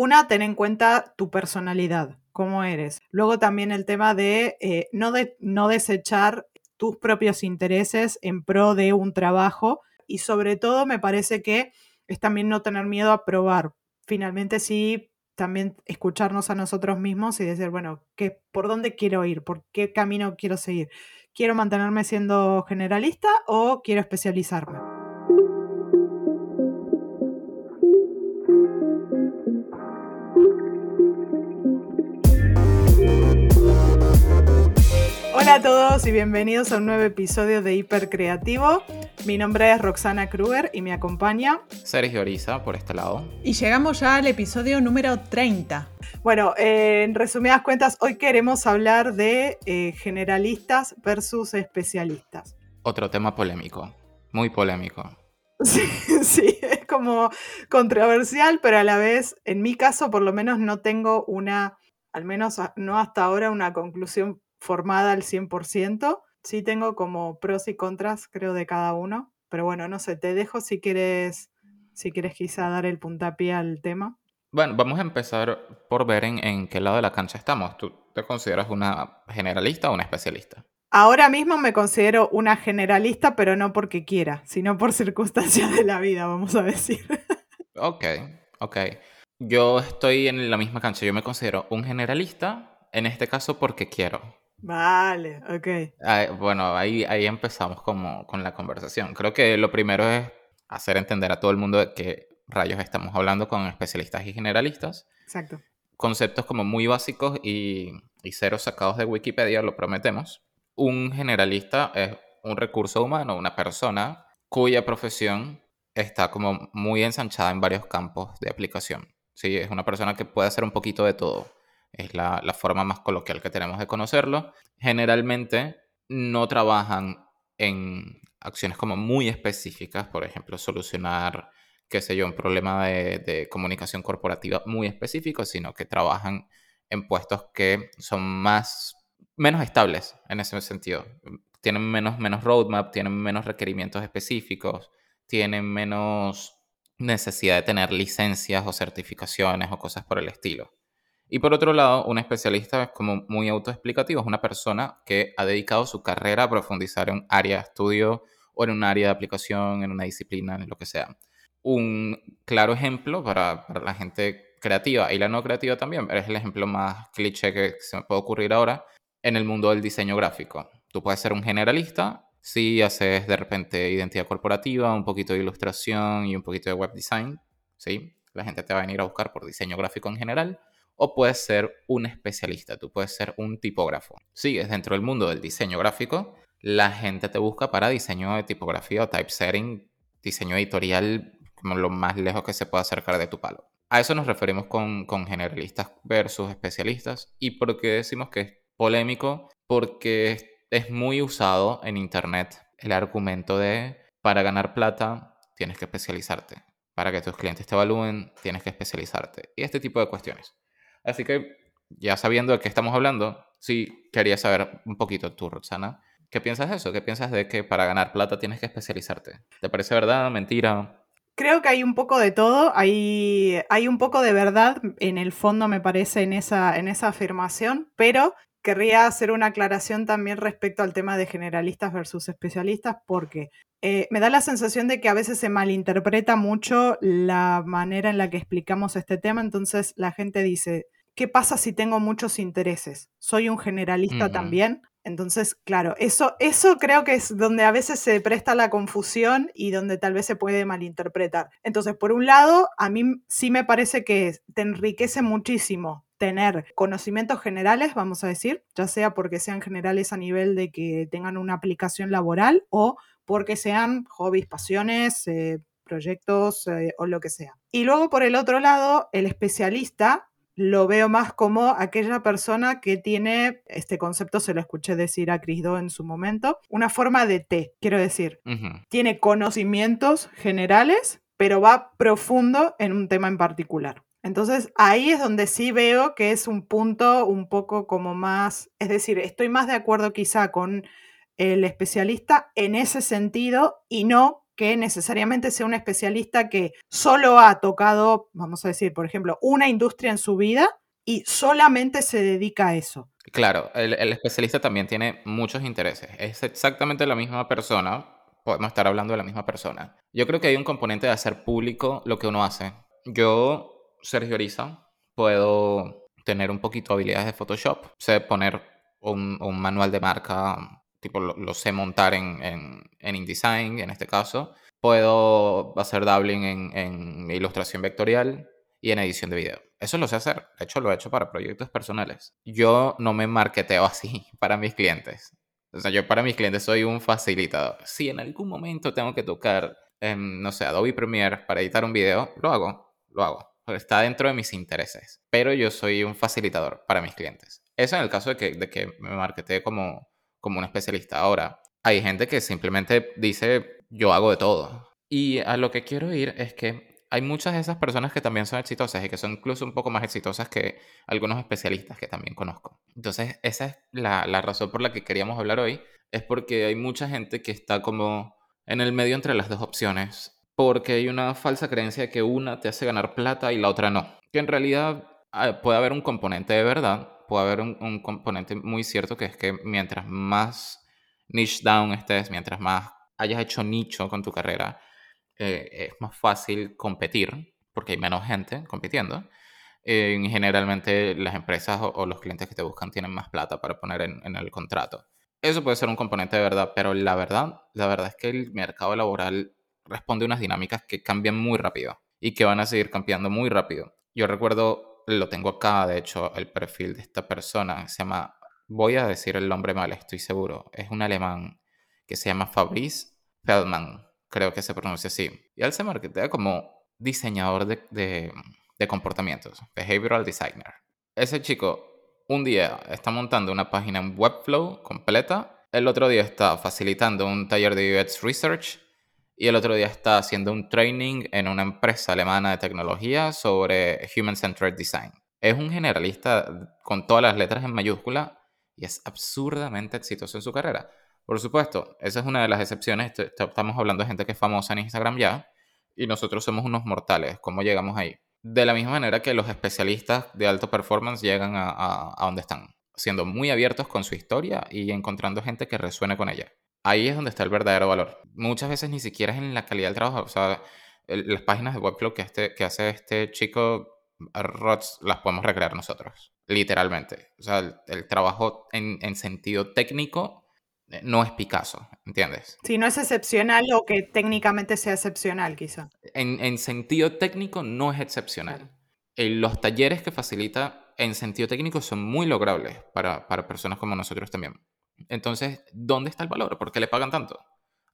una, ten en cuenta tu personalidad, cómo eres. Luego también el tema de, eh, no, de no desechar tus propios intereses en pro de un trabajo y sobre todo me parece que es también no tener miedo a probar. Finalmente sí, también escucharnos a nosotros mismos y decir, bueno, ¿qué, ¿por dónde quiero ir? ¿Por qué camino quiero seguir? ¿Quiero mantenerme siendo generalista o quiero especializarme? Hola a todos y bienvenidos a un nuevo episodio de Hipercreativo. Mi nombre es Roxana Kruger y me acompaña Sergio Oriza por este lado. Y llegamos ya al episodio número 30. Bueno, eh, en resumidas cuentas, hoy queremos hablar de eh, generalistas versus especialistas. Otro tema polémico, muy polémico. Sí, sí, es como controversial, pero a la vez, en mi caso, por lo menos no tengo una, al menos no hasta ahora, una conclusión formada al 100%. Sí tengo como pros y contras, creo, de cada uno. Pero bueno, no sé, te dejo si quieres, si quieres quizá dar el puntapié al tema. Bueno, vamos a empezar por ver en, en qué lado de la cancha estamos. ¿Tú te consideras una generalista o una especialista? Ahora mismo me considero una generalista, pero no porque quiera, sino por circunstancias de la vida, vamos a decir. Ok, ok. Yo estoy en la misma cancha. Yo me considero un generalista, en este caso porque quiero. Vale, ok. bueno, ahí, ahí empezamos como con la conversación. Creo que lo primero es hacer entender a todo el mundo de qué rayos estamos hablando con especialistas y generalistas. Exacto. Conceptos como muy básicos y, y cero sacados de Wikipedia, lo prometemos. Un generalista es un recurso humano, una persona cuya profesión está como muy ensanchada en varios campos de aplicación. Sí, es una persona que puede hacer un poquito de todo es la, forma más coloquial que tenemos de conocerlo. Generalmente no trabajan en acciones como muy específicas, por ejemplo, solucionar, qué sé yo, un problema de, comunicación corporativa muy específico, sino que trabajan en puestos que son más, menos estables en ese sentido. Tienen menos, menos roadmap, tienen menos requerimientos específicos, tienen menos necesidad de tener licencias o certificaciones o cosas por el estilo. Y por otro lado, un especialista es como muy autoexplicativo, es una persona que ha dedicado su carrera a profundizar en un área de estudio o en un área de aplicación, en una disciplina, en lo que sea. Un claro ejemplo para, la gente creativa y la no creativa también, es el ejemplo más cliché que se me puede ocurrir ahora en el mundo del diseño gráfico. Tú puedes ser un generalista si haces de repente identidad corporativa, un poquito de ilustración y un poquito de web design, ¿sí? La gente te va a venir a buscar por diseño gráfico en general o puedes ser un especialista, tú puedes ser un tipógrafo. Sigues dentro del mundo del diseño gráfico, la gente te busca para diseño de tipografía o typesetting, diseño editorial, como lo más lejos que se pueda acercar de tu palo. A eso nos referimos con, generalistas versus especialistas. ¿Y por qué decimos que es polémico? Porque es muy usado en Internet el argumento de para ganar plata tienes que especializarte. Para que tus clientes te evalúen, tienes que especializarte. Y este tipo de cuestiones. Así que, ya sabiendo de qué estamos hablando, sí quería saber un poquito tú, Roxana. ¿Qué piensas de eso? ¿Qué piensas de que para ganar plata tienes que especializarte? ¿Te parece verdad, mentira? Creo que hay un poco de todo, hay, hay un poco de verdad en el fondo, me parece, en esa, en esa afirmación, pero querría hacer una aclaración también respecto al tema de generalistas versus especialistas, porque eh, me da la sensación de que a veces se malinterpreta mucho la manera en la que explicamos este tema, entonces la gente dice, ¿qué pasa si tengo muchos intereses? ¿Soy un generalista también? Entonces, claro, eso, eso creo que es donde a veces se presta la confusión y donde tal vez se puede malinterpretar. Entonces, por un lado, a mí sí me parece que te enriquece muchísimo tener conocimientos generales, vamos a decir, ya sea porque sean generales a nivel de que tengan una aplicación laboral o porque sean hobbies, pasiones, eh, proyectos eh, o lo que sea. Y luego, por el otro lado, el especialista lo veo más como aquella persona que tiene, este concepto se lo escuché decir a Chris Do en su momento, una forma de T, quiero decir. Tiene conocimientos generales, pero va profundo en un tema en particular. Entonces ahí es donde sí veo que es un punto un poco como más, es decir, estoy más de acuerdo quizá con el especialista en ese sentido y no que necesariamente sea un especialista que solo ha tocado, vamos a decir, por ejemplo, una industria en su vida y solamente se dedica a eso. Claro, el, especialista también tiene muchos intereses. Es exactamente la misma persona, podemos estar hablando de la misma persona. Yo creo que hay un componente de hacer público lo que uno hace. Yo, Sergio Oriza, puedo tener un poquito de habilidades de Photoshop, sé poner un manual de marca, tipo lo, sé montar en, en, en, InDesign en este caso. Puedo hacer doubling en, en ilustración vectorial y en edición de video. Eso lo sé hacer. De hecho, lo he hecho para proyectos personales. Yo no me marketeo así para mis clientes. O sea, yo para mis clientes soy un facilitador. Si en algún momento tengo que tocar, no sé, Adobe Premiere para editar un video, lo hago, lo hago. Está dentro de mis intereses. Pero yo soy un facilitador para mis clientes. Eso en el caso de que, de que me marketee como, como un especialista. Ahora, hay gente que simplemente dice, yo hago de todo. Y a lo que quiero ir es que hay muchas de esas personas que también son exitosas y que son incluso un poco más exitosas que algunos especialistas que también conozco. Entonces, esa es la, la razón por la que queríamos hablar hoy, es porque hay mucha gente que está como en el medio entre las dos opciones, porque hay una falsa creencia de que una te hace ganar plata y la otra no. Que en realidad ah, puede haber un componente de verdad, puede haber un, componente muy cierto que es que mientras más niche down estés, mientras más hayas hecho nicho con tu carrera, eh, es más fácil competir porque hay menos gente compitiendo. Eh, generalmente las empresas o, los clientes que te buscan tienen más plata para poner en, el contrato. Eso puede ser un componente de verdad, pero la verdad, la verdad es que el mercado laboral responde a unas dinámicas que cambian muy rápido y que van a seguir cambiando muy rápido. Yo recuerdo, lo tengo acá, de hecho, el perfil de esta persona, se llama, voy a decir el nombre mal, estoy seguro, es un alemán que se llama Fabrice Feldman creo que se pronuncia así. Y él se marketea como diseñador de, de, comportamientos, behavioral designer. Ese chico un día está montando una página en Webflow completa, el otro día está facilitando un taller de UX Research y el otro día está haciendo un training en una empresa alemana de tecnología sobre Human Centered Design. Es un generalista con todas las letras en mayúscula y es absurdamente exitoso en su carrera. Por supuesto, esa es una de las excepciones. Estamos hablando de gente que es famosa en Instagram ya y nosotros somos unos mortales. ¿Cómo llegamos ahí? De la misma manera que los especialistas de alto performance llegan a, a, donde están, siendo muy abiertos con su historia y encontrando gente que resuene con ella. Ahí es donde está el verdadero valor. Muchas veces ni siquiera es en la calidad del trabajo. O sea, las páginas de Webflow que, este, que hace este chico Rods las podemos recrear nosotros, literalmente. O sea, el, trabajo en, en, sentido técnico eh, no es Picasso, ¿entiendes? Sí, no es excepcional o que técnicamente sea excepcional, quizá. En, sentido técnico no es excepcional. los talleres que facilita en sentido técnico son muy logrables para, para personas como nosotros también. Entonces, ¿dónde está el valor? ¿Por qué le pagan tanto?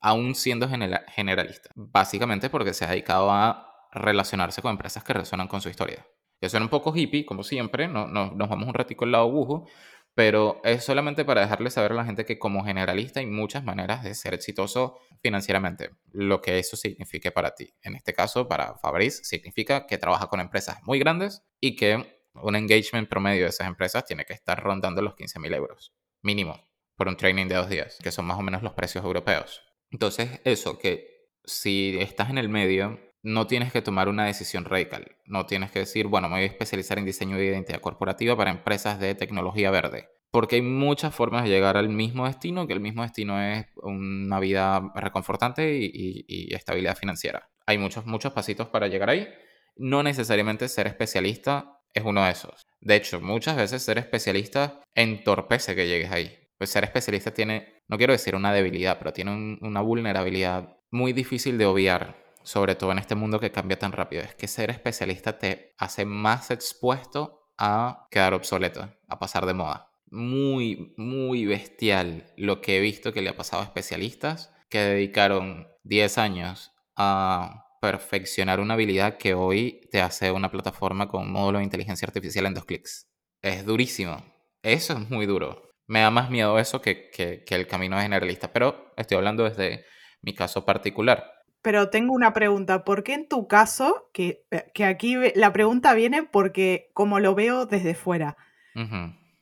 Aún siendo generalista. Básicamente porque se ha dedicado a relacionarse con empresas que resuenan con su historia. Que suena un poco hippie, como siempre, no, no, nos vamos un ratico al lado bujo, pero es solamente para dejarle saber a la gente que como generalista hay muchas maneras de ser exitoso financieramente, lo que eso signifique para ti. En este caso, para Fabrice, significa que trabaja con empresas muy grandes y que un engagement promedio de esas empresas tiene que estar rondando los 15.000 euros, mínimo, por un training de dos días, que son más o menos los precios europeos. Entonces, eso, que si estás en el medio, no tienes que tomar una decisión radical. No tienes que decir, bueno, me voy a especializar en diseño de identidad corporativa para empresas de tecnología verde. Porque hay muchas formas de llegar al mismo destino, que el mismo destino es una vida reconfortante y, estabilidad financiera. Hay muchos, muchos pasitos para llegar ahí. No necesariamente ser especialista es uno de esos. De hecho, muchas veces ser especialista entorpece que llegues ahí. Pues ser especialista tiene, no quiero decir una debilidad, pero tiene una vulnerabilidad muy difícil de obviar sobre todo en este mundo que cambia tan rápido, es que ser especialista te hace más expuesto a quedar obsoleto, a pasar de moda. Muy, muy bestial lo que he visto que le ha pasado a especialistas que dedicaron 10 años a perfeccionar una habilidad que hoy te hace una plataforma con módulo de inteligencia artificial en dos clics. Es durísimo. Eso es muy duro. Me da más miedo eso que, que, que el camino generalista, pero estoy hablando desde mi caso particular. Pero tengo una pregunta, ¿por qué en tu caso, que, que aquí la pregunta viene porque como lo veo desde fuera,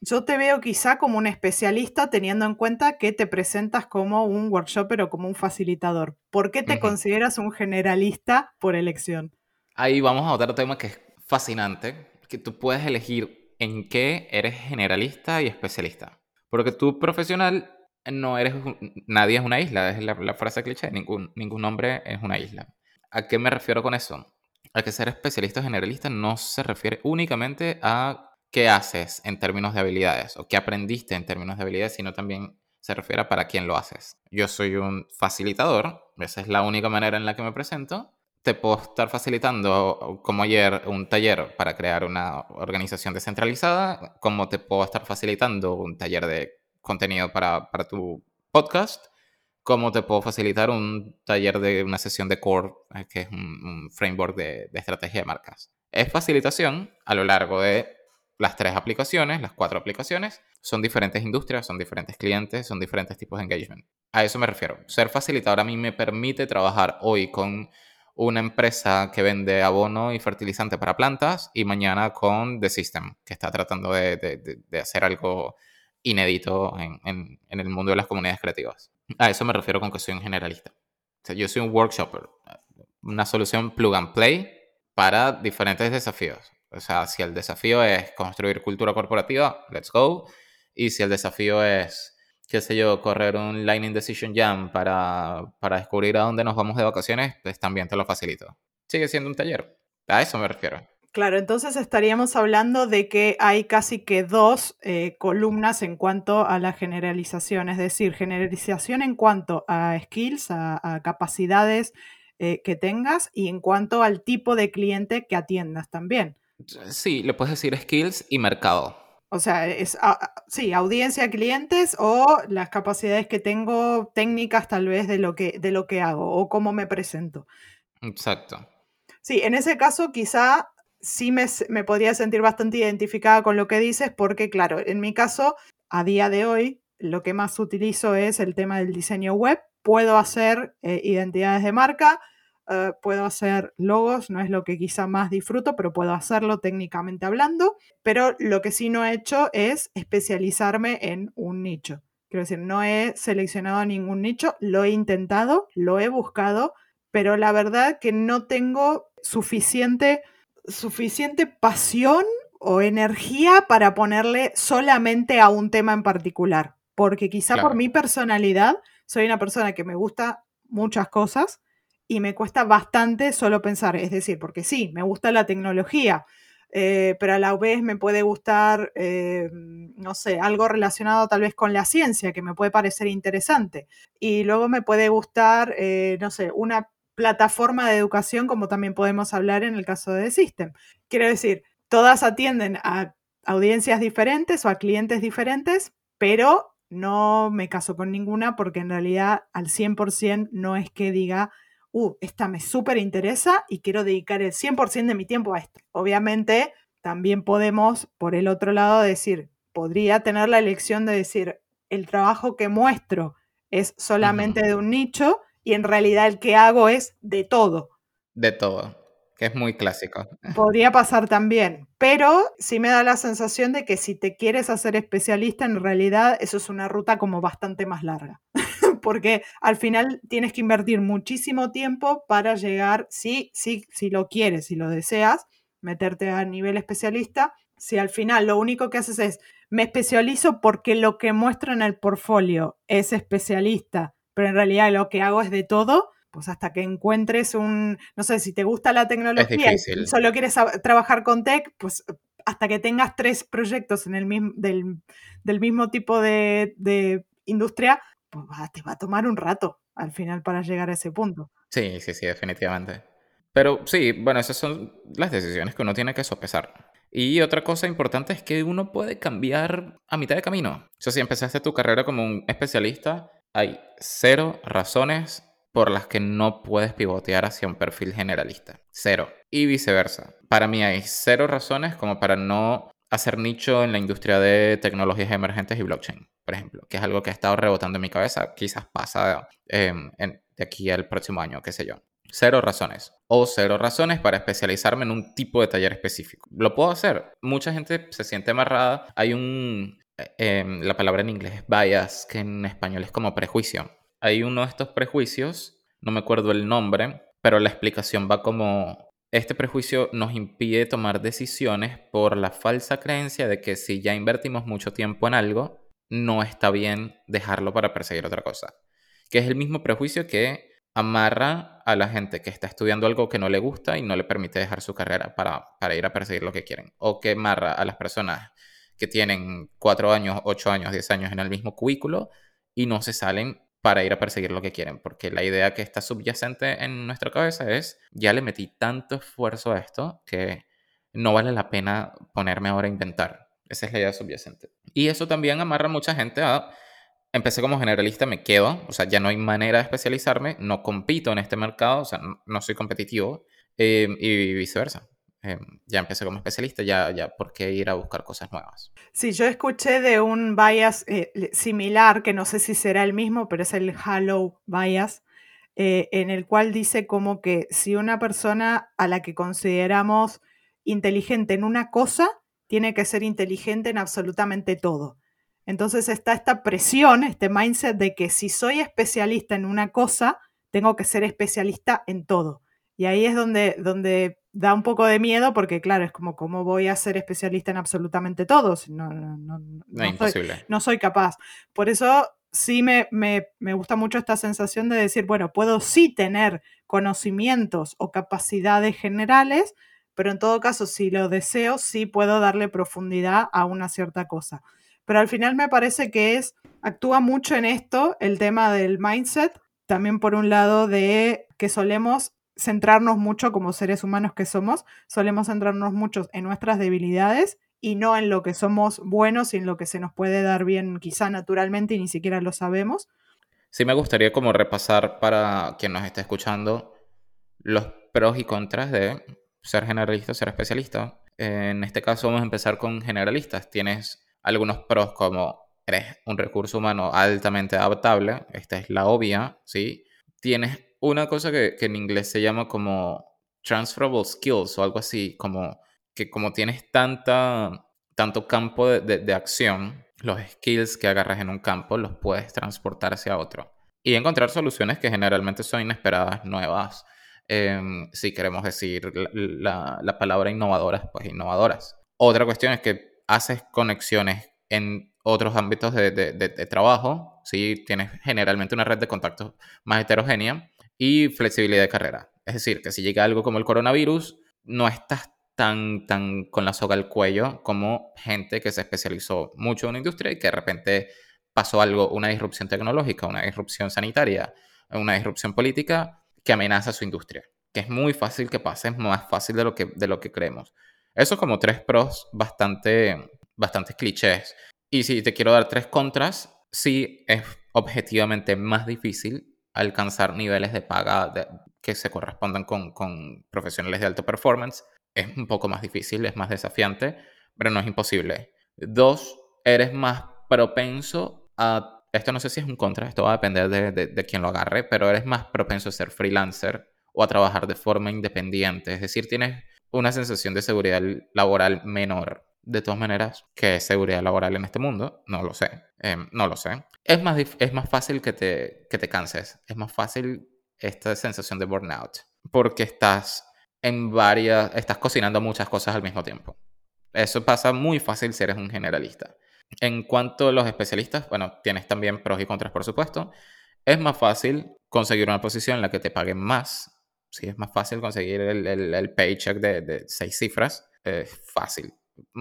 Yo te veo quizá como un especialista teniendo en cuenta que te presentas como un workshopper o como un facilitador. ¿Por qué te consideras un generalista por elección? Ahí vamos a otro tema que es fascinante, que tú puedes elegir en qué eres generalista y especialista. Porque tú profesional no eres, nadie es una isla, es la, frase cliché, ningún, ningún hombre es una isla. ¿A qué me refiero con eso? A que ser especialista generalista no se refiere únicamente a qué haces en términos de habilidades o qué aprendiste en términos de habilidades, sino también se refiere a para quién lo haces. Yo soy un facilitador, esa es la única manera en la que me presento. Te puedo estar facilitando, como ayer, un taller para crear una organización descentralizada, como te puedo estar facilitando un taller de contenido para, tu podcast, como te puedo facilitar un taller de una sesión de core, eh, que es un, framework de estrategia de marcas. Es facilitación a lo largo de las tres aplicaciones, las cuatro aplicaciones, son diferentes industrias, son diferentes clientes, son diferentes tipos de engagement. A eso me refiero. Ser facilitador a mí me permite trabajar hoy con una empresa que vende abono y fertilizante para plantas y mañana con The System, que está tratando de, hacer algo inédito en, el mundo de las comunidades creativas. A eso me refiero con que soy un generalista. yo soy un workshopper, una solución plug and play para diferentes desafíos. O sea, si el desafío es construir cultura corporativa, let's go. Y si el desafío es, qué sé yo, correr un Lightning Decision Jam para, para descubrir a dónde nos vamos de vacaciones, pues también te lo facilito. Sigue siendo un taller. A eso me refiero. Claro, entonces estaríamos hablando de que hay casi que dos eh, columnas en cuanto a la generalización, es decir, generalización en cuanto a skills, a, capacidades eh, que tengas y en cuanto al tipo de cliente que atiendas también. Sí, le puedes decir skills y mercado. O sea, es, sí, audiencia, clientes o las capacidades que tengo técnicas tal vez de lo que, de lo que hago o cómo me presento. Exacto. Sí, en ese caso quizá sí me, me podría sentir bastante identificada con lo que dices porque, claro, en mi caso, a día de hoy, lo que más utilizo es el tema del diseño web. Puedo hacer eh, identidades de marca, eh, puedo hacer logos, no es lo que quizá más disfruto, pero puedo hacerlo técnicamente hablando. Pero lo que sí no he hecho es especializarme en un nicho. Quiero decir, no he seleccionado ningún nicho, lo he intentado, lo he buscado, pero la verdad que no tengo suficiente, suficiente pasión o energía para ponerle solamente a un tema en particular. Porque quizá por mi personalidad soy una persona que me gusta muchas cosas, y me cuesta bastante solo pensar, es decir, porque sí, me gusta la tecnología, eh, pero a la vez me puede gustar, eh, no sé, algo relacionado tal vez con la ciencia, que me puede parecer interesante. Y luego me puede gustar, eh, no sé, una plataforma de educación, como también podemos hablar en el caso de The System. Quiero decir, todas atienden a audiencias diferentes o a clientes diferentes, pero no me caso con ninguna porque en realidad al 100% no es que diga uh, esta me súper interesa y quiero dedicar el 100% de mi tiempo a esto. Obviamente, también podemos, por el otro lado, decir, podría tener la elección de decir, el trabajo que muestro es solamente de un nicho y en realidad el que hago es de todo. De todo, que es muy clásico. Podría pasar también, pero sí me da la sensación de que si te quieres hacer especialista, en realidad eso es una ruta como bastante más larga. Porque al final tienes que invertir muchísimo tiempo para llegar, sí, sí, si lo quieres, si lo deseas, meterte a nivel especialista. Si al final lo único que haces es, me especializo porque lo que muestro en el portfolio es especialista, pero en realidad lo que hago es de todo, pues hasta que encuentres un, no sé, si te gusta la tecnología y solo quieres trabajar con tech, pues hasta que tengas tres proyectos en el mismo, del, mismo tipo de, de industria, pues te va a tomar un rato al final para llegar a ese punto. Sí, sí, sí, definitivamente. Pero sí, bueno, esas son las decisiones que uno tiene que sopesar. Y otra cosa importante es que uno puede cambiar a mitad de camino. O sea, si empezaste tu carrera como un especialista, hay cero razones por las que no puedes pivotear hacia un perfil generalista. Cero. Y viceversa. Para mí hay cero razones como para no hacer nicho en la industria de tecnologías emergentes y blockchain por ejemplo, que es algo que ha estado rebotando en mi cabeza, quizás pasa em, de aquí al próximo año, qué sé yo. Cero razones. O cero razones para especializarme en un tipo de taller específico. Lo puedo hacer. Mucha gente se siente amarrada. Hay un... eh, em, la palabra en inglés es bias, que en español es como prejuicio. Hay uno de estos prejuicios, no me acuerdo el nombre, pero la explicación va como... Este prejuicio nos impide tomar decisiones por la falsa creencia de que si ya invertimos mucho tiempo en algo, no está bien dejarlo para perseguir otra cosa. Que es el mismo prejuicio que amarra a la gente que está estudiando algo que no le gusta y no le permite dejar su carrera para, para ir a perseguir lo que quieren. O que amarra a las personas que tienen cuatro años, ocho años, diez años en el mismo cubículo y no se salen para ir a perseguir lo que quieren. Porque la idea que está subyacente en nuestra cabeza es, ya le metí tanto esfuerzo a esto que no vale la pena ponerme ahora a inventar. Esa es la idea subyacente. Y eso también amarra a mucha gente a empecé como generalista, me quedo, o sea, ya no hay manera de especializarme, no compito en este mercado, o sea, no, soy competitivo, eh, y viceversa. Eh, ya empecé como especialista, ya, ya, ¿por qué ir a buscar cosas nuevas? Sí, yo escuché de un bias eh, similar, que no sé si será el mismo, pero es el Halo bias, eh, en el cual dice como que si una persona a la que consideramos inteligente en una cosa, tiene que ser inteligente en absolutamente todo. Entonces está esta presión, este mindset de que si soy especialista en una cosa, tengo que ser especialista en todo. Y ahí es donde, donde da un poco de miedo porque, claro, es como, ¿cómo voy a ser especialista en absolutamente todo? No, no, no, no, No, imposible. soy, no soy capaz. Por eso sí me, me, me gusta mucho esta sensación de decir, bueno, puedo sí tener conocimientos o capacidades generales, pero en todo caso, si lo deseo, sí puedo darle profundidad a una cierta cosa. Pero al final me parece que es, actúa mucho en esto el tema del mindset, también por un lado de que solemos centrarnos mucho como seres humanos que somos, solemos centrarnos mucho en nuestras debilidades y no en lo que somos buenos y en lo que se nos puede dar bien quizá naturalmente y ni siquiera lo sabemos. Sí me gustaría como repasar para quien nos esté escuchando los pros y contras de ser generalista ser especialista. En este caso vamos a empezar con generalistas. Tienes algunos pros como eres un recurso humano altamente adaptable, esta es la obvia, ¿sí? Tienes una cosa que, en inglés se llama como transferable skills o algo así, como que como tienes tanta, tanto campo de, de, acción, los skills que agarras en un campo los puedes transportar hacia otro y encontrar soluciones que generalmente son inesperadas, nuevas. Eh, si queremos decir la, la, la palabra innovadoras, pues innovadoras. Otra cuestión es que haces conexiones en otros ámbitos de, de, trabajo, ¿sí? tienes generalmente una red de contactos más heterogénea y flexibilidad de carrera. Es decir, que si llega algo como el coronavirus, no estás tan, tan con la soga al cuello como gente que se especializó mucho en una industria y que de repente pasó algo, una disrupción tecnológica, una disrupción sanitaria, una disrupción política que amenaza su industria. Que es muy fácil que pase, es más fácil de lo que, de lo que creemos. Eso como tres pros bastante, bastante clichés. Y si te quiero dar tres contras, sí es objetivamente más difícil alcanzar niveles de paga que se correspondan con, con, profesionales de alto performance. Es un poco más difícil, es más desafiante, pero no es imposible. Dos, eres más propenso a... Esto no sé si es un contra, esto va a depender de, de, de quién lo agarre, pero eres más propenso a ser freelancer o a trabajar de forma independiente. Es decir, tienes una sensación de seguridad laboral menor. De todas maneras, ¿qué es seguridad laboral en este mundo? No lo sé. Eh, no lo sé. Es más, es más fácil que te, que te canses. Es más fácil esta sensación de burnout. Porque estás en varias... Estás cocinando muchas cosas al mismo tiempo. Eso pasa muy fácil si eres un generalista. En cuanto a los especialistas, bueno, tienes también pros y contras, por supuesto. Es más fácil conseguir una posición en la que te paguen más sí es más fácil conseguir el, el, el paycheck de, de, seis cifras. Es fácil.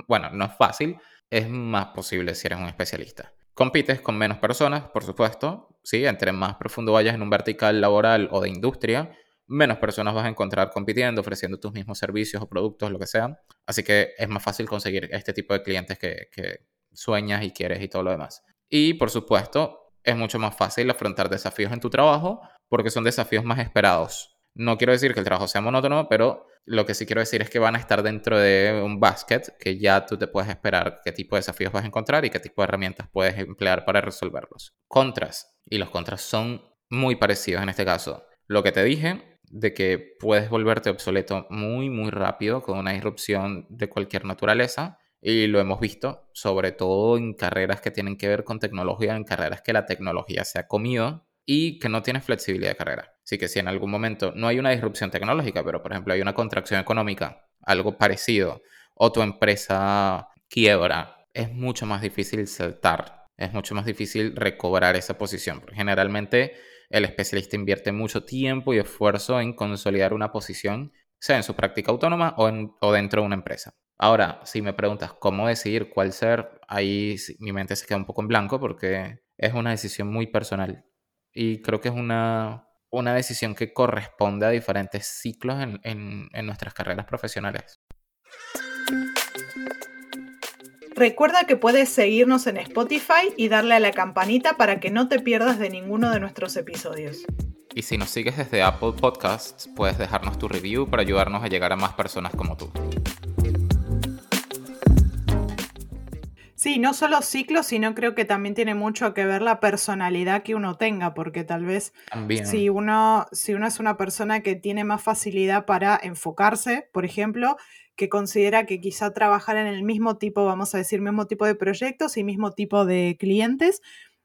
Bueno, no es fácil, es más posible si eres un especialista. Compites con menos personas, por supuesto. Sí, entre más profundo vayas en un vertical laboral o de industria, menos personas vas a encontrar compitiendo, ofreciendo tus mismos servicios o productos, lo que sea. Así que es más fácil conseguir este tipo de clientes que, que sueñas y quieres y todo lo demás. Y por supuesto, es mucho más fácil afrontar desafíos en tu trabajo porque son desafíos más esperados. No quiero decir que el trabajo sea monótono, pero lo que sí quiero decir es que van a estar dentro de un basket que ya tú te puedes esperar qué tipo de desafíos vas a encontrar y qué tipo de herramientas puedes emplear para resolverlos. Contras. Y los contras son muy parecidos en este caso. Lo que te dije, de que puedes volverte obsoleto muy, muy rápido con una disrupción de cualquier naturaleza. Y lo hemos visto, sobre todo en carreras que tienen que ver con tecnología, en carreras que la tecnología se ha comido y que no tienes flexibilidad de carrera. Así que si en algún momento no hay una disrupción tecnológica, pero por ejemplo hay una contracción económica, algo parecido, o tu empresa quiebra, es mucho más difícil saltar, es mucho más difícil recobrar esa posición. Generalmente el especialista invierte mucho tiempo y esfuerzo en consolidar una posición, sea en su práctica autónoma o, o dentro de una empresa. Ahora, si me preguntas cómo decidir cuál ser, ahí mi mente se queda un poco en blanco porque es una decisión muy personal. Y creo que es una, una decisión que corresponde a diferentes ciclos en, en nuestras carreras profesionales. Recuerda que puedes seguirnos en Spotify y darle a la campanita para que no te pierdas de ninguno de nuestros episodios. Y si nos sigues desde Apple Podcasts, puedes dejarnos tu review para ayudarnos a llegar a más personas como tú. Sí, no solo ciclos, sino creo que también tiene mucho que ver la personalidad que uno tenga, porque tal vez si uno, si uno es una persona que tiene más facilidad para enfocarse, por ejemplo, que considera que quizá trabajar en el mismo tipo, vamos a decir, mismo tipo de proyectos y mismo tipo de clientes,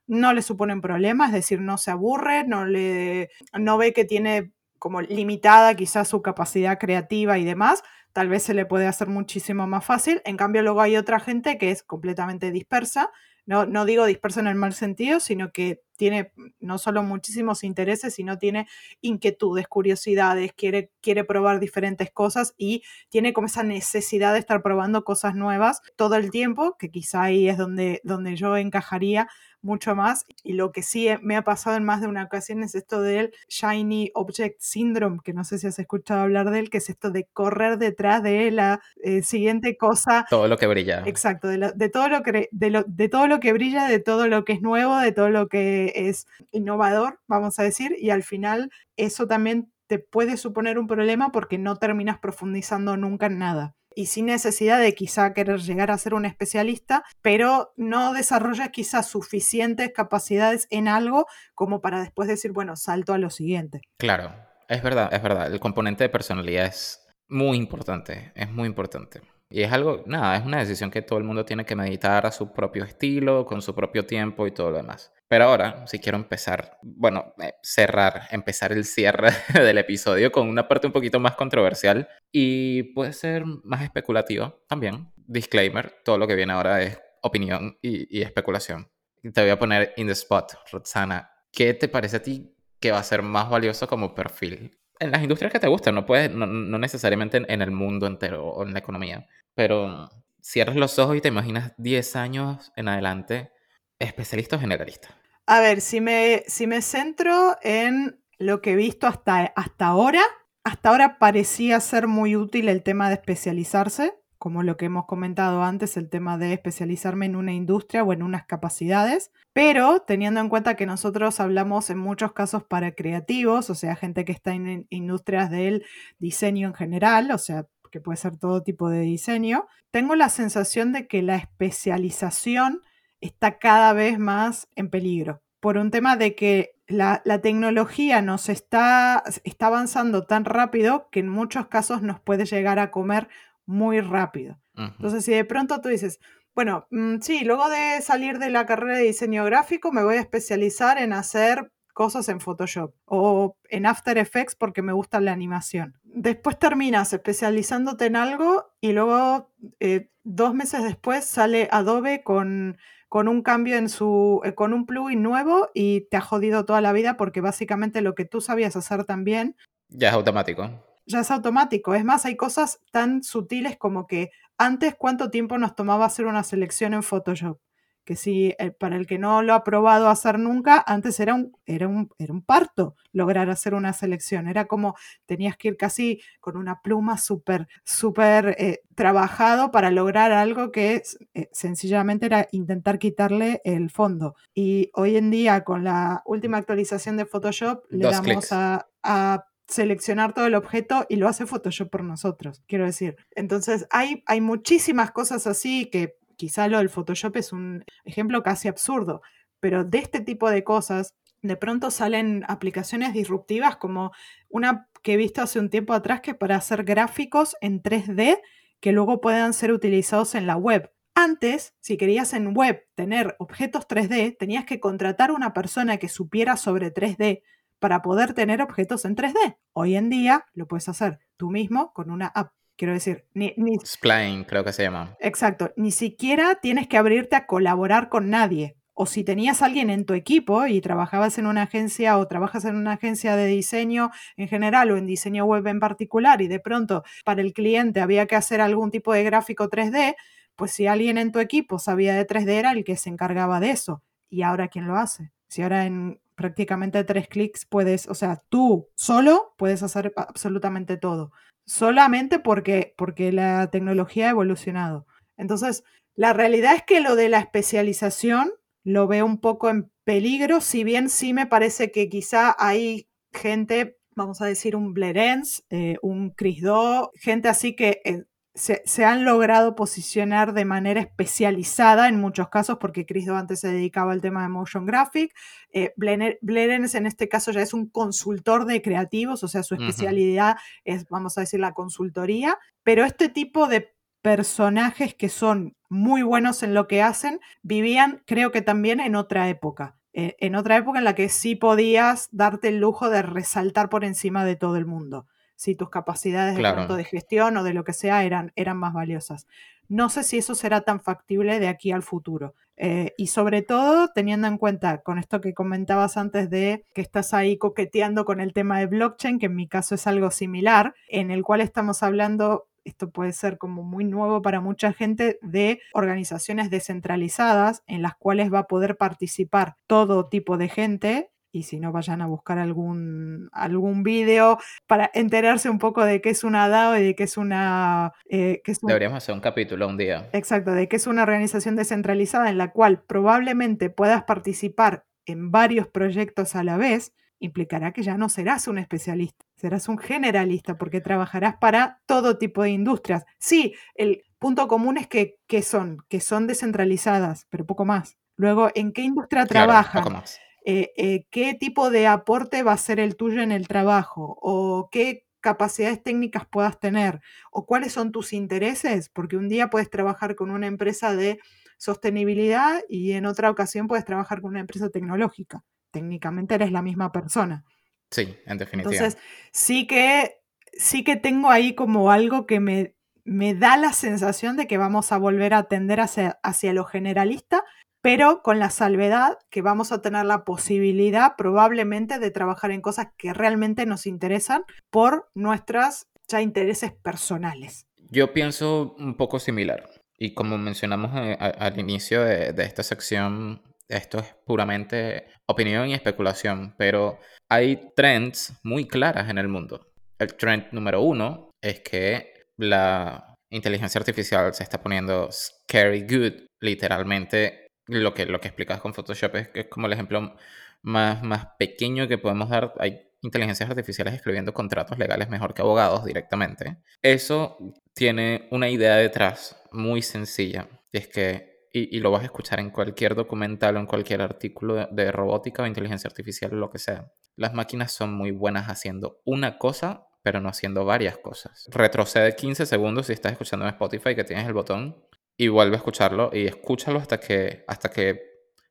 no le suponen problema, es decir, no se aburre, no, le, no ve que tiene como limitada quizás su capacidad creativa y demás, tal vez se le puede hacer muchísimo más fácil. En cambio, luego hay otra gente que es completamente dispersa. No, no digo dispersa en el mal sentido, sino que tiene no solo muchísimos intereses, sino tiene inquietudes, curiosidades, quiere, quiere probar diferentes cosas y tiene como esa necesidad de estar probando cosas nuevas todo el tiempo, que quizá ahí es donde, donde yo encajaría mucho más. Y lo que sí me ha pasado en más de una ocasión es esto del Shiny Object Syndrome, que no sé si has escuchado hablar de él, que es esto de correr detrás de la eh, siguiente cosa. Todo lo que brilla. Exacto, de, de todo lo que, de, de todo lo que brilla, de todo lo que es nuevo, de todo lo que es innovador, vamos a decir, y al final eso también te puede suponer un problema porque no terminas profundizando nunca en nada y sin necesidad de quizá querer llegar a ser un especialista, pero no desarrollas quizás suficientes capacidades en algo como para después decir, bueno, salto a lo siguiente. Claro, es verdad, es verdad. El componente de personalidad es muy importante, es muy importante. Y es algo, nada, es una decisión que todo el mundo tiene que meditar a su propio estilo, con su propio tiempo y todo lo demás. Pero ahora, si quiero empezar, bueno, eh, cerrar, empezar el cierre del episodio con una parte un poquito más controversial y puede ser más especulativo también. Disclaimer, todo lo que viene ahora es opinión y, especulación. Te voy a poner in the spot, Roxana. ¿Qué te parece a ti que va a ser más valioso como perfil? En las industrias que te gustan, no, puedes, no, necesariamente en, en el mundo entero o en la economía, pero cierras los ojos y te imaginas 10 años en adelante especialista o generalista? A ver, si me, si me centro en lo que he visto hasta, hasta ahora, hasta ahora parecía ser muy útil el tema de especializarse, como lo que hemos comentado antes, el tema de especializarme en una industria o en unas capacidades, pero teniendo en cuenta que nosotros hablamos en muchos casos para creativos, o sea, gente que está en industrias del diseño en general, o sea, que puede ser todo tipo de diseño, tengo la sensación de que la especialización está cada vez más en peligro por un tema de que la, tecnología nos está, está avanzando tan rápido que en muchos casos nos puede llegar a comer muy rápido. Entonces, si de pronto tú dices, bueno, mm, sí, luego de salir de la carrera de diseño gráfico me voy a especializar en hacer cosas en Photoshop o en After Effects porque me gusta la animación. Después terminas especializándote en algo y luego eh, dos meses después sale Adobe con con un cambio en su, eh, con un plugin nuevo y te ha jodido toda la vida porque básicamente lo que tú sabías hacer también... Ya es automático. Ya es automático. Es más, hay cosas tan sutiles como que antes cuánto tiempo nos tomaba hacer una selección en Photoshop que si eh, para el que no lo ha probado hacer nunca, antes era un, era un, era un parto lograr hacer una selección. Era como tenías que ir casi con una pluma súper, súper eh, trabajado para lograr algo que eh, sencillamente era intentar quitarle el fondo. Y hoy en día, con la última actualización de Photoshop, le damos a, a seleccionar todo el objeto y lo hace Photoshop por nosotros, quiero decir. Entonces, hay, hay muchísimas cosas así que quizá lo del Photoshop es un ejemplo casi absurdo, pero de este tipo de cosas, de pronto salen aplicaciones disruptivas como una que he visto hace un tiempo atrás que para hacer gráficos en 3D que luego puedan ser utilizados en la web. Antes, si querías en web tener objetos 3D, tenías que contratar una persona que supiera sobre 3D para poder tener objetos en 3D. Hoy en día lo puedes hacer tú mismo con una app. Quiero decir, ni, ni... Spline, creo que se llama. Exacto, ni siquiera tienes que abrirte a colaborar con nadie. O si tenías alguien en tu equipo y trabajabas en una agencia o trabajas en una agencia de diseño en general o en diseño web en particular y de pronto para el cliente había que hacer algún tipo de gráfico 3D, pues si alguien en tu equipo sabía de 3D era el que se encargaba de eso. ¿Y ahora quién lo hace? Si ahora en prácticamente tres clics puedes, o sea, tú solo puedes hacer absolutamente todo. Solamente porque, porque la tecnología ha evolucionado. Entonces, la realidad es que lo de la especialización lo veo un poco en peligro, si bien sí me parece que quizá hay gente, vamos a decir un Blerens, eh, un Chris Do, gente así que eh, se, han logrado posicionar de manera especializada en muchos casos, porque Cristo antes se dedicaba al tema de motion graphic. Eh, Blerens en este caso ya es un consultor de creativos, o sea, su especialidad es, vamos a decir, la consultoría. Pero este tipo de personajes que son muy buenos en lo que hacen, vivían, creo que también en otra época. Eh, en otra época en la que sí podías darte el lujo de resaltar por encima de todo el mundo si tus capacidades de, de gestión o de lo que sea eran, eran más valiosas. No sé si eso será tan factible de aquí al futuro. Eh, y sobre todo teniendo en cuenta con esto que comentabas antes de que estás ahí coqueteando con el tema de blockchain, que en mi caso es algo similar, en el cual estamos hablando esto puede ser como muy nuevo para mucha gente, de organizaciones descentralizadas en las cuales va a poder participar todo tipo de gente y si no vayan a buscar algún, algún vídeo para enterarse un poco de qué es una DAO y de qué es una... Eh, Deberíamos hacer un capítulo un día. Exacto, de qué es una organización descentralizada en la cual probablemente puedas participar en varios proyectos a la vez, implicará que ya no serás un especialista, serás un generalista porque trabajarás para todo tipo de industrias. Sí, el punto común es que, son, que son descentralizadas, pero poco más. Luego, ¿en qué industria trabajan? Poco más. Eh, eh, qué tipo de aporte va a ser el tuyo en el trabajo o qué capacidades técnicas puedas tener o cuáles son tus intereses, porque un día puedes trabajar con una empresa de sostenibilidad y en otra ocasión puedes trabajar con una empresa tecnológica. Técnicamente eres la misma persona. Sí, en definitiva. Entonces, sí que, sí que tengo ahí como algo que me, me da la sensación de que vamos a volver a tender hacia, hacia lo generalista, pero con la salvedad que vamos a tener la posibilidad probablemente de trabajar en cosas que realmente nos interesan por nuestros ya intereses personales. Yo pienso un poco similar. Y como mencionamos eh, al inicio de, de esta sección, esto es puramente opinión y especulación, pero hay trends muy claras en el mundo. El trend número uno es que la inteligencia artificial se está poniendo scary good, literalmente lo que, lo que explicas con Photoshop es, es como el ejemplo más, más pequeño que podemos dar. Hay inteligencias artificiales escribiendo contratos legales mejor que abogados directamente. Eso tiene una idea detrás muy sencilla. Y es que, y, lo vas a escuchar en cualquier documental o en cualquier artículo de, robótica o inteligencia artificial o lo que sea. Las máquinas son muy buenas haciendo una cosa, pero no haciendo varias cosas. Retrocede 15 segundos si estás escuchando en Spotify que tienes el botón y vuelve a escucharlo y escúchalo hasta que, hasta que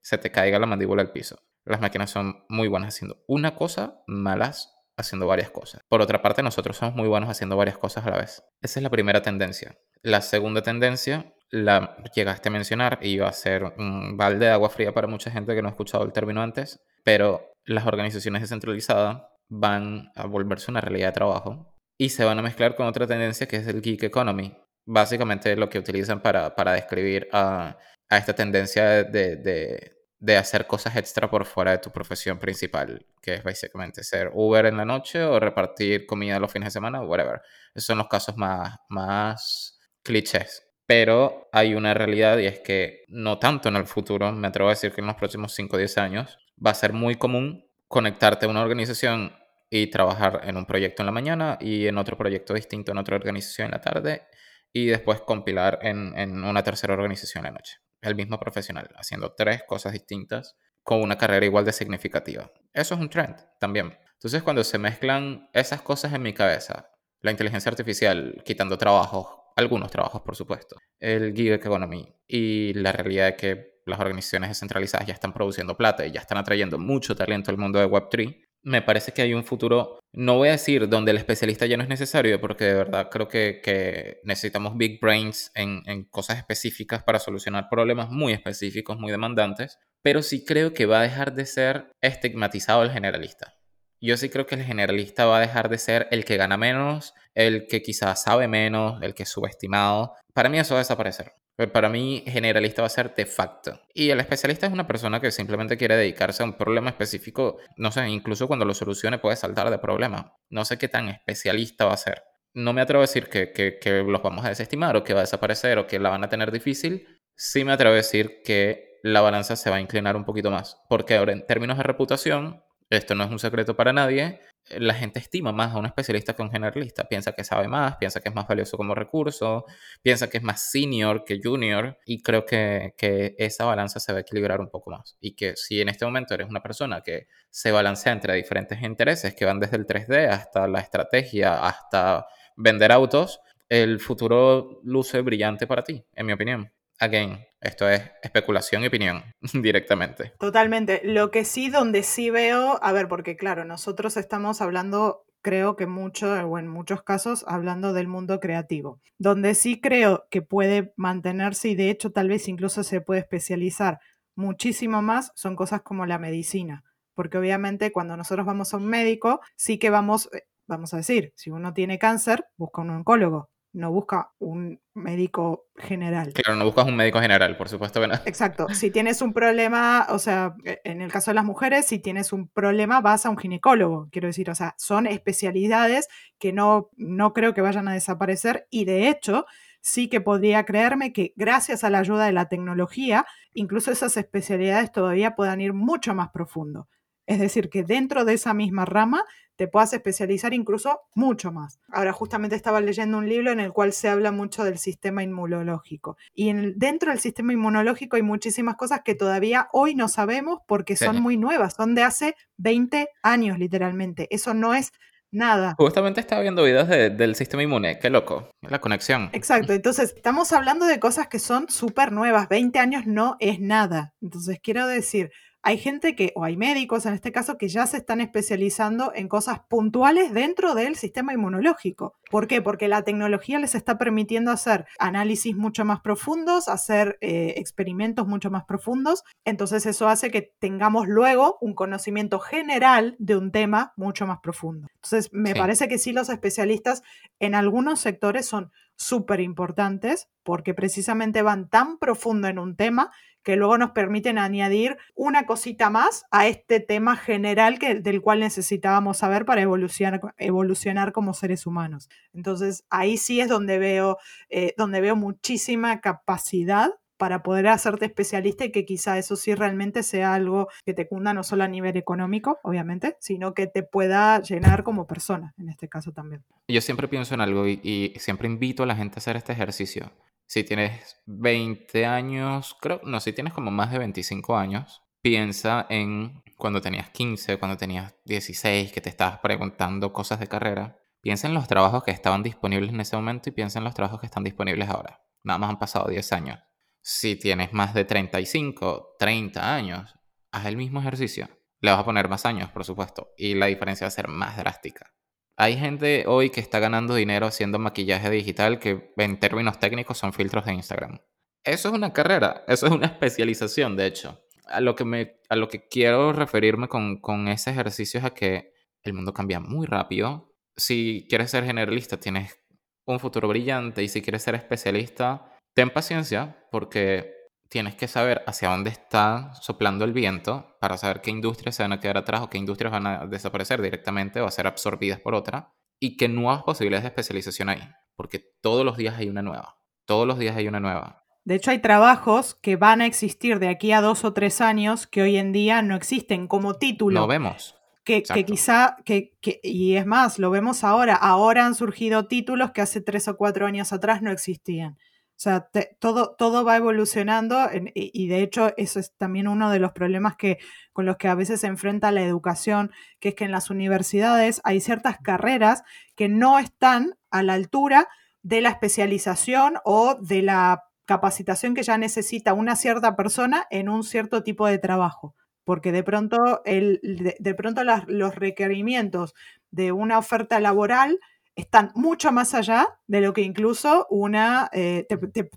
se te caiga la mandíbula al piso. Las máquinas son muy buenas haciendo una cosa, malas haciendo varias cosas. Por otra parte, nosotros somos muy buenos haciendo varias cosas a la vez. Esa es la primera tendencia. La segunda tendencia la llegaste a mencionar y va a ser un balde de agua fría para mucha gente que no ha escuchado el término antes, pero las organizaciones descentralizadas van a volverse una realidad de trabajo y se van a mezclar con otra tendencia que es el geek economy, básicamente lo que utilizan para, para describir a, a, esta tendencia de, de, de, hacer cosas extra por fuera de tu profesión principal, que es básicamente ser Uber en la noche o repartir comida los fines de semana, whatever. Esos son los casos más, más clichés. Pero hay una realidad y es que no tanto en el futuro, me atrevo a decir que en los próximos 5 o 10 años, va a ser muy común conectarte a una organización y trabajar en un proyecto en la mañana y en otro proyecto distinto en otra organización en la tarde y después compilar en, en una tercera organización la noche. El mismo profesional, haciendo tres cosas distintas con una carrera igual de significativa. Eso es un trend también. Entonces cuando se mezclan esas cosas en mi cabeza, la inteligencia artificial quitando trabajos, algunos trabajos por supuesto, el gig economy y la realidad de que las organizaciones descentralizadas ya están produciendo plata y ya están atrayendo mucho talento al mundo de Web3, me parece que hay un futuro, no voy a decir donde el especialista ya no es necesario, porque de verdad creo que, necesitamos big brains en, en, cosas específicas para solucionar problemas muy específicos, muy demandantes, pero sí creo que va a dejar de ser estigmatizado el generalista. Yo sí creo que el generalista va a dejar de ser el que gana menos, el que quizás sabe menos, el que es subestimado. Para mí eso va a desaparecer. Para mí, generalista va a ser de facto. Y el especialista es una persona que simplemente quiere dedicarse a un problema específico. No sé, incluso cuando lo solucione puede saltar de problema. No sé qué tan especialista va a ser. No me atrevo a decir que, que, los vamos a desestimar o que va a desaparecer o que la van a tener difícil. Sí me atrevo a decir que la balanza se va a inclinar un poquito más. Porque ahora, en términos de reputación, esto no es un secreto para nadie, la gente estima más a un especialista que a un generalista. Piensa que sabe más, piensa que es más valioso como recurso, piensa que es más senior que junior y creo que, esa balanza se va a equilibrar un poco más. Y que si en este momento eres una persona que se balancea entre diferentes intereses que van desde el 3D hasta la estrategia, hasta vender autos, el futuro luce brillante para ti, en mi opinión again, esto es especulación y opinión directamente. Totalmente. Lo que sí, donde sí veo, a ver, porque claro, nosotros estamos hablando, creo que mucho, o en muchos casos, hablando del mundo creativo. Donde sí creo que puede mantenerse y de hecho tal vez incluso se puede especializar muchísimo más, son cosas como la medicina. Porque obviamente cuando nosotros vamos a un médico, sí que vamos, eh, vamos a decir, si uno tiene cáncer, busca un oncólogo no busca un médico general. Claro, no buscas un médico general, por supuesto que no. Exacto. Si tienes un problema, o sea, e, en el caso de las mujeres, si tienes un problema, vas a un ginecólogo, quiero decir, o sea, son especialidades que no, no creo que vayan a desaparecer y de hecho sí que podría creerme que gracias a la ayuda de la tecnología, incluso esas especialidades todavía puedan ir mucho más profundo. Es decir, que dentro de esa misma rama te puedas especializar incluso mucho más. Ahora justamente estaba leyendo un libro en el cual se habla mucho del sistema inmunológico. Y dentro del sistema inmunológico hay muchísimas cosas que todavía hoy no sabemos porque son muy nuevas, son de hace 20 años literalmente. Eso no es nada. Justamente estaba viendo videos del sistema inmune, qué loco, la conexión. Exacto, entonces estamos hablando de cosas que son súper nuevas, 20 años no es nada. Entonces quiero decir, hay gente que, o hay médicos en este caso, que ya se están especializando en cosas puntuales dentro del sistema inmunológico. ¿Por qué? Porque la tecnología les está permitiendo hacer análisis mucho más profundos, hacer eh, experimentos mucho más profundos. Entonces eso hace que tengamos luego un conocimiento general de un tema mucho más profundo. Entonces me parece que sí los especialistas en algunos sectores son súper importantes porque precisamente van tan profundo en un tema que luego nos permiten añadir una cosita más a este tema general que, del cual necesitábamos saber para evolucionar, como seres humanos. Entonces, ahí sí es donde veo, eh, donde veo muchísima capacidad para poder hacerte especialista y que quizá eso sí realmente sea algo que te cunda no solo a nivel económico, obviamente, sino que te pueda llenar como persona, en este caso también. Yo siempre pienso en algo y siempre invito a la gente a hacer este ejercicio. Si tienes 20 años, creo, no, si tienes como más de 25 años, piensa en cuando tenías 15, cuando tenías 16, que te estabas preguntando cosas de carrera. Piensa en los trabajos que estaban disponibles en ese momento y piensa en los trabajos que están disponibles ahora. Nada más han pasado 10 años. Si tienes más de 35, 30 años, haz el mismo ejercicio. Le vas a poner más años, por supuesto, y la diferencia va a ser más drástica. Hay gente hoy que está ganando dinero haciendo maquillaje digital que en términos técnicos son filtros de Instagram. Eso es una carrera, eso es una especialización, de hecho. A lo que, me, a lo que quiero referirme con, con ese ejercicio es a que el mundo cambia muy rápido. Si quieres ser generalista, tienes un futuro brillante y si quieres ser especialista, ten paciencia porque tienes que saber hacia dónde está soplando el viento para saber qué industrias se van a quedar atrás o qué industrias van a desaparecer directamente o a ser absorbidas por otra y qué nuevas posibilidades de especialización hay, porque todos los días hay una nueva, todos los días hay una nueva. De hecho, hay trabajos que van a existir de aquí a dos o tres años que hoy en día no existen como título. No vemos. Que, que quizá, que, que, y es más, lo vemos ahora, ahora han surgido títulos que hace tres o cuatro años atrás no existían. O sea, todo, todo va evolucionando y, de hecho eso es también uno de los problemas que, con los que a veces se enfrenta la educación, que es que en las universidades hay ciertas carreras que no están a la altura de la especialización o de la capacitación que ya necesita una cierta persona en un cierto tipo de trabajo. Porque de pronto, el, de, pronto los requerimientos de una oferta laboral están mucho más allá de lo que incluso una eh,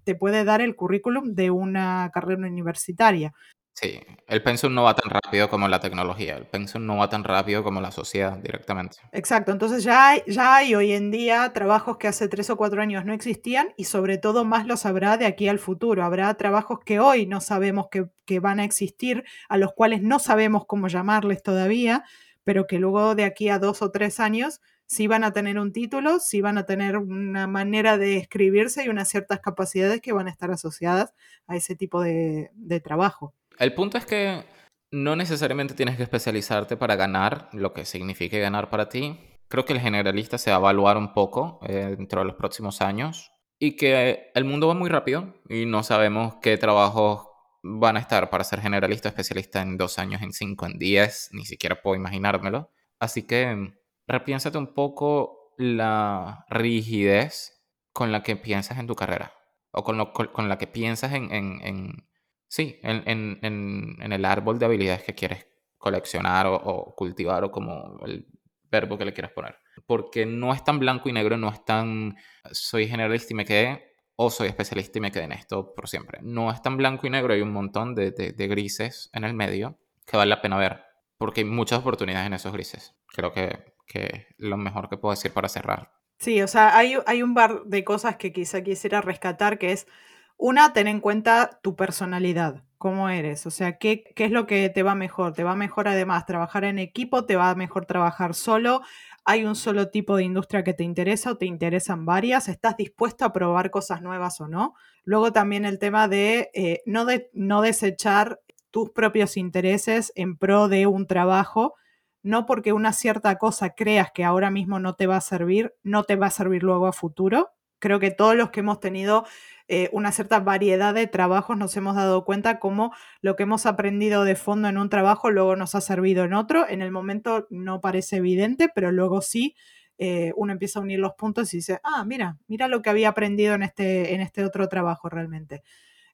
te, puede dar el currículum de una carrera universitaria. Sí, el pensum no va tan rápido como la tecnología, el pensum no va tan rápido como la sociedad directamente. Exacto, entonces ya hay, ya hay hoy en día trabajos que hace tres o cuatro años no existían y sobre todo más los habrá de aquí al futuro. Habrá trabajos que hoy no sabemos que, que van a existir, a los cuales no sabemos cómo llamarles todavía, pero que luego de aquí a dos o tres años sí van a tener un título, sí van a tener una manera de escribirse y unas ciertas capacidades que van a estar asociadas a ese tipo de, trabajo. El punto es que no necesariamente tienes que especializarte para ganar lo que signifique ganar para ti. Creo que el generalista se va a evaluar un poco eh, dentro de los próximos años y que el mundo va muy rápido y no sabemos qué trabajos van a estar para ser generalista especialista en dos años, en cinco, en diez, ni siquiera puedo imaginármelo. Así que repiénsate un poco la rigidez con la que piensas en tu carrera o con, con, la que piensas en, en, en sí, en, en, el árbol de habilidades que quieres coleccionar o, cultivar o como el verbo que le quieras poner. Porque no es tan blanco y negro, no es tan soy generalista y me quedé o soy especialista y me quedé en esto por siempre. No es tan blanco y negro, hay un montón de, de, de grises en el medio que vale la pena ver porque hay muchas oportunidades en esos grises. Creo que que lo mejor que puedo decir para cerrar. Sí, o sea, hay, hay un par de cosas que quizá quisiera rescatar, que es, una, ten en cuenta tu personalidad, cómo eres, o sea, ¿qué, qué es lo que te va mejor. Te va mejor además trabajar en equipo, te va mejor trabajar solo, hay un solo tipo de industria que te interesa o te interesan varias, estás dispuesto a probar cosas nuevas o no. Luego también el tema de, eh, no, de no desechar tus propios intereses en pro de un trabajo, no porque una cierta cosa creas que ahora mismo no te va a servir, no te va a servir luego a futuro. Creo que todos los que hemos tenido eh, una cierta variedad de trabajos nos hemos dado cuenta cómo lo que hemos aprendido de fondo en un trabajo luego nos ha servido en otro. En el momento no parece evidente, pero luego sí. Eh, uno empieza a unir los puntos y dice, ah, mira, mira lo que había aprendido en este, en este otro trabajo realmente.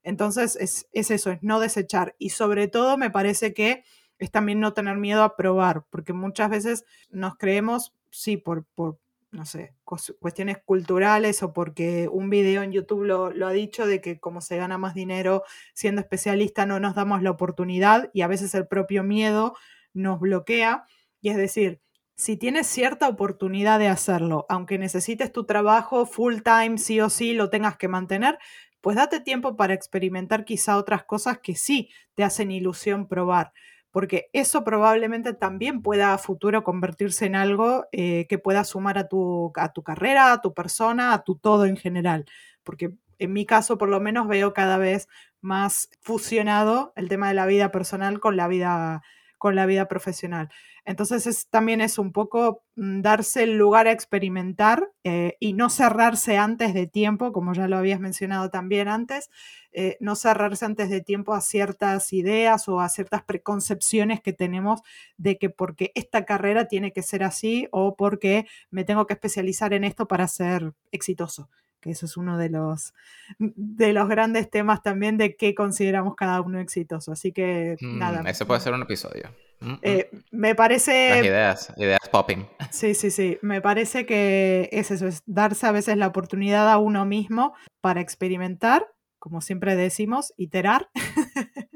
Entonces es, es eso, es no desechar. Y sobre todo me parece que es también no tener miedo a probar, porque muchas veces nos creemos, sí, por, por no sé, cuestiones culturales o porque un video en YouTube lo, lo, ha dicho de que como se gana más dinero siendo especialista no nos damos la oportunidad y a veces el propio miedo nos bloquea. Y es decir, si tienes cierta oportunidad de hacerlo, aunque necesites tu trabajo full time, sí o sí, lo tengas que mantener, pues date tiempo para experimentar quizá otras cosas que sí te hacen ilusión probar porque eso probablemente también pueda a futuro convertirse en algo eh, que pueda sumar a tu, a tu carrera, a tu persona, a tu todo en general. Porque en mi caso, por lo menos, veo cada vez más fusionado el tema de la vida personal con la vida, con la vida profesional. Entonces también es un poco mm, darse el lugar a experimentar eh, y no cerrarse antes de tiempo, como ya lo habías mencionado también antes, eh, no cerrarse antes de tiempo a ciertas ideas o a ciertas preconcepciones que tenemos de que porque esta carrera tiene que ser así o porque me tengo que especializar en esto para ser exitoso que eso es uno de los, de los grandes temas también de qué consideramos cada uno exitoso. Así que nada. Mm, ese puede ser un episodio. Mm, mm. Eh, me parece... Las ideas, ideas popping. Sí, sí, sí. Me parece que es eso, es darse a veces la oportunidad a uno mismo para experimentar, como siempre decimos, iterar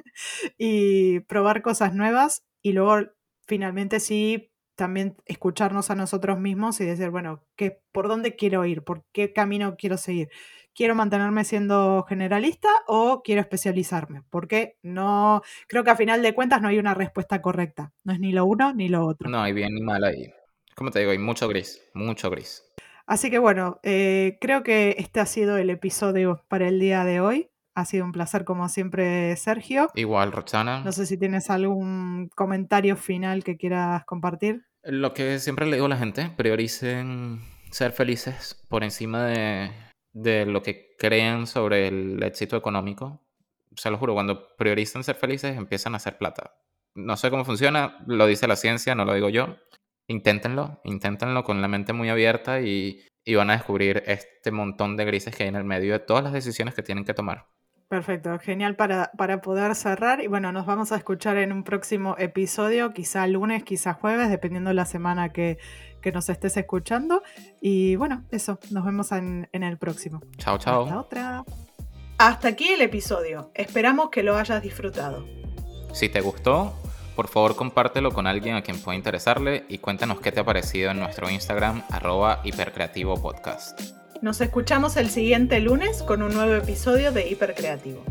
y probar cosas nuevas y luego finalmente sí también escucharnos a nosotros mismos y decir, bueno, ¿qué, ¿por dónde quiero ir? ¿Por qué camino quiero seguir? ¿Quiero mantenerme siendo generalista o quiero especializarme? Porque no, creo que a final de cuentas no hay una respuesta correcta. No es ni lo uno ni lo otro. No hay bien ni mal ahí. Como te digo, hay mucho gris, mucho gris. Así que bueno, eh, creo que este ha sido el episodio para el día de hoy. Ha sido un placer como siempre, Sergio. Igual, Roxana. No sé si tienes algún comentario final que quieras compartir. Lo que siempre le digo a la gente, prioricen ser felices por encima de, de lo que creen sobre el éxito económico. Se lo juro, cuando priorizan ser felices empiezan a hacer plata. No sé cómo funciona, lo dice la ciencia, no lo digo yo. Inténtenlo, inténtenlo con la mente muy abierta y, y van a descubrir este montón de grises que hay en el medio de todas las decisiones que tienen que tomar. Perfecto, genial para, para poder cerrar. Y bueno, nos vamos a escuchar en un próximo episodio, quizá lunes, quizá jueves, dependiendo de la semana que, que nos estés escuchando. Y bueno, eso, nos vemos en, en el próximo. Chao, chao. Hasta otra. Hasta aquí el episodio. Esperamos que lo hayas disfrutado. Si te gustó, por favor compártelo con alguien a quien pueda interesarle y cuéntanos qué te ha parecido en nuestro Instagram, arroba hipercreativo podcast. Nos escuchamos el siguiente lunes con un nuevo episodio de Hipercreativo.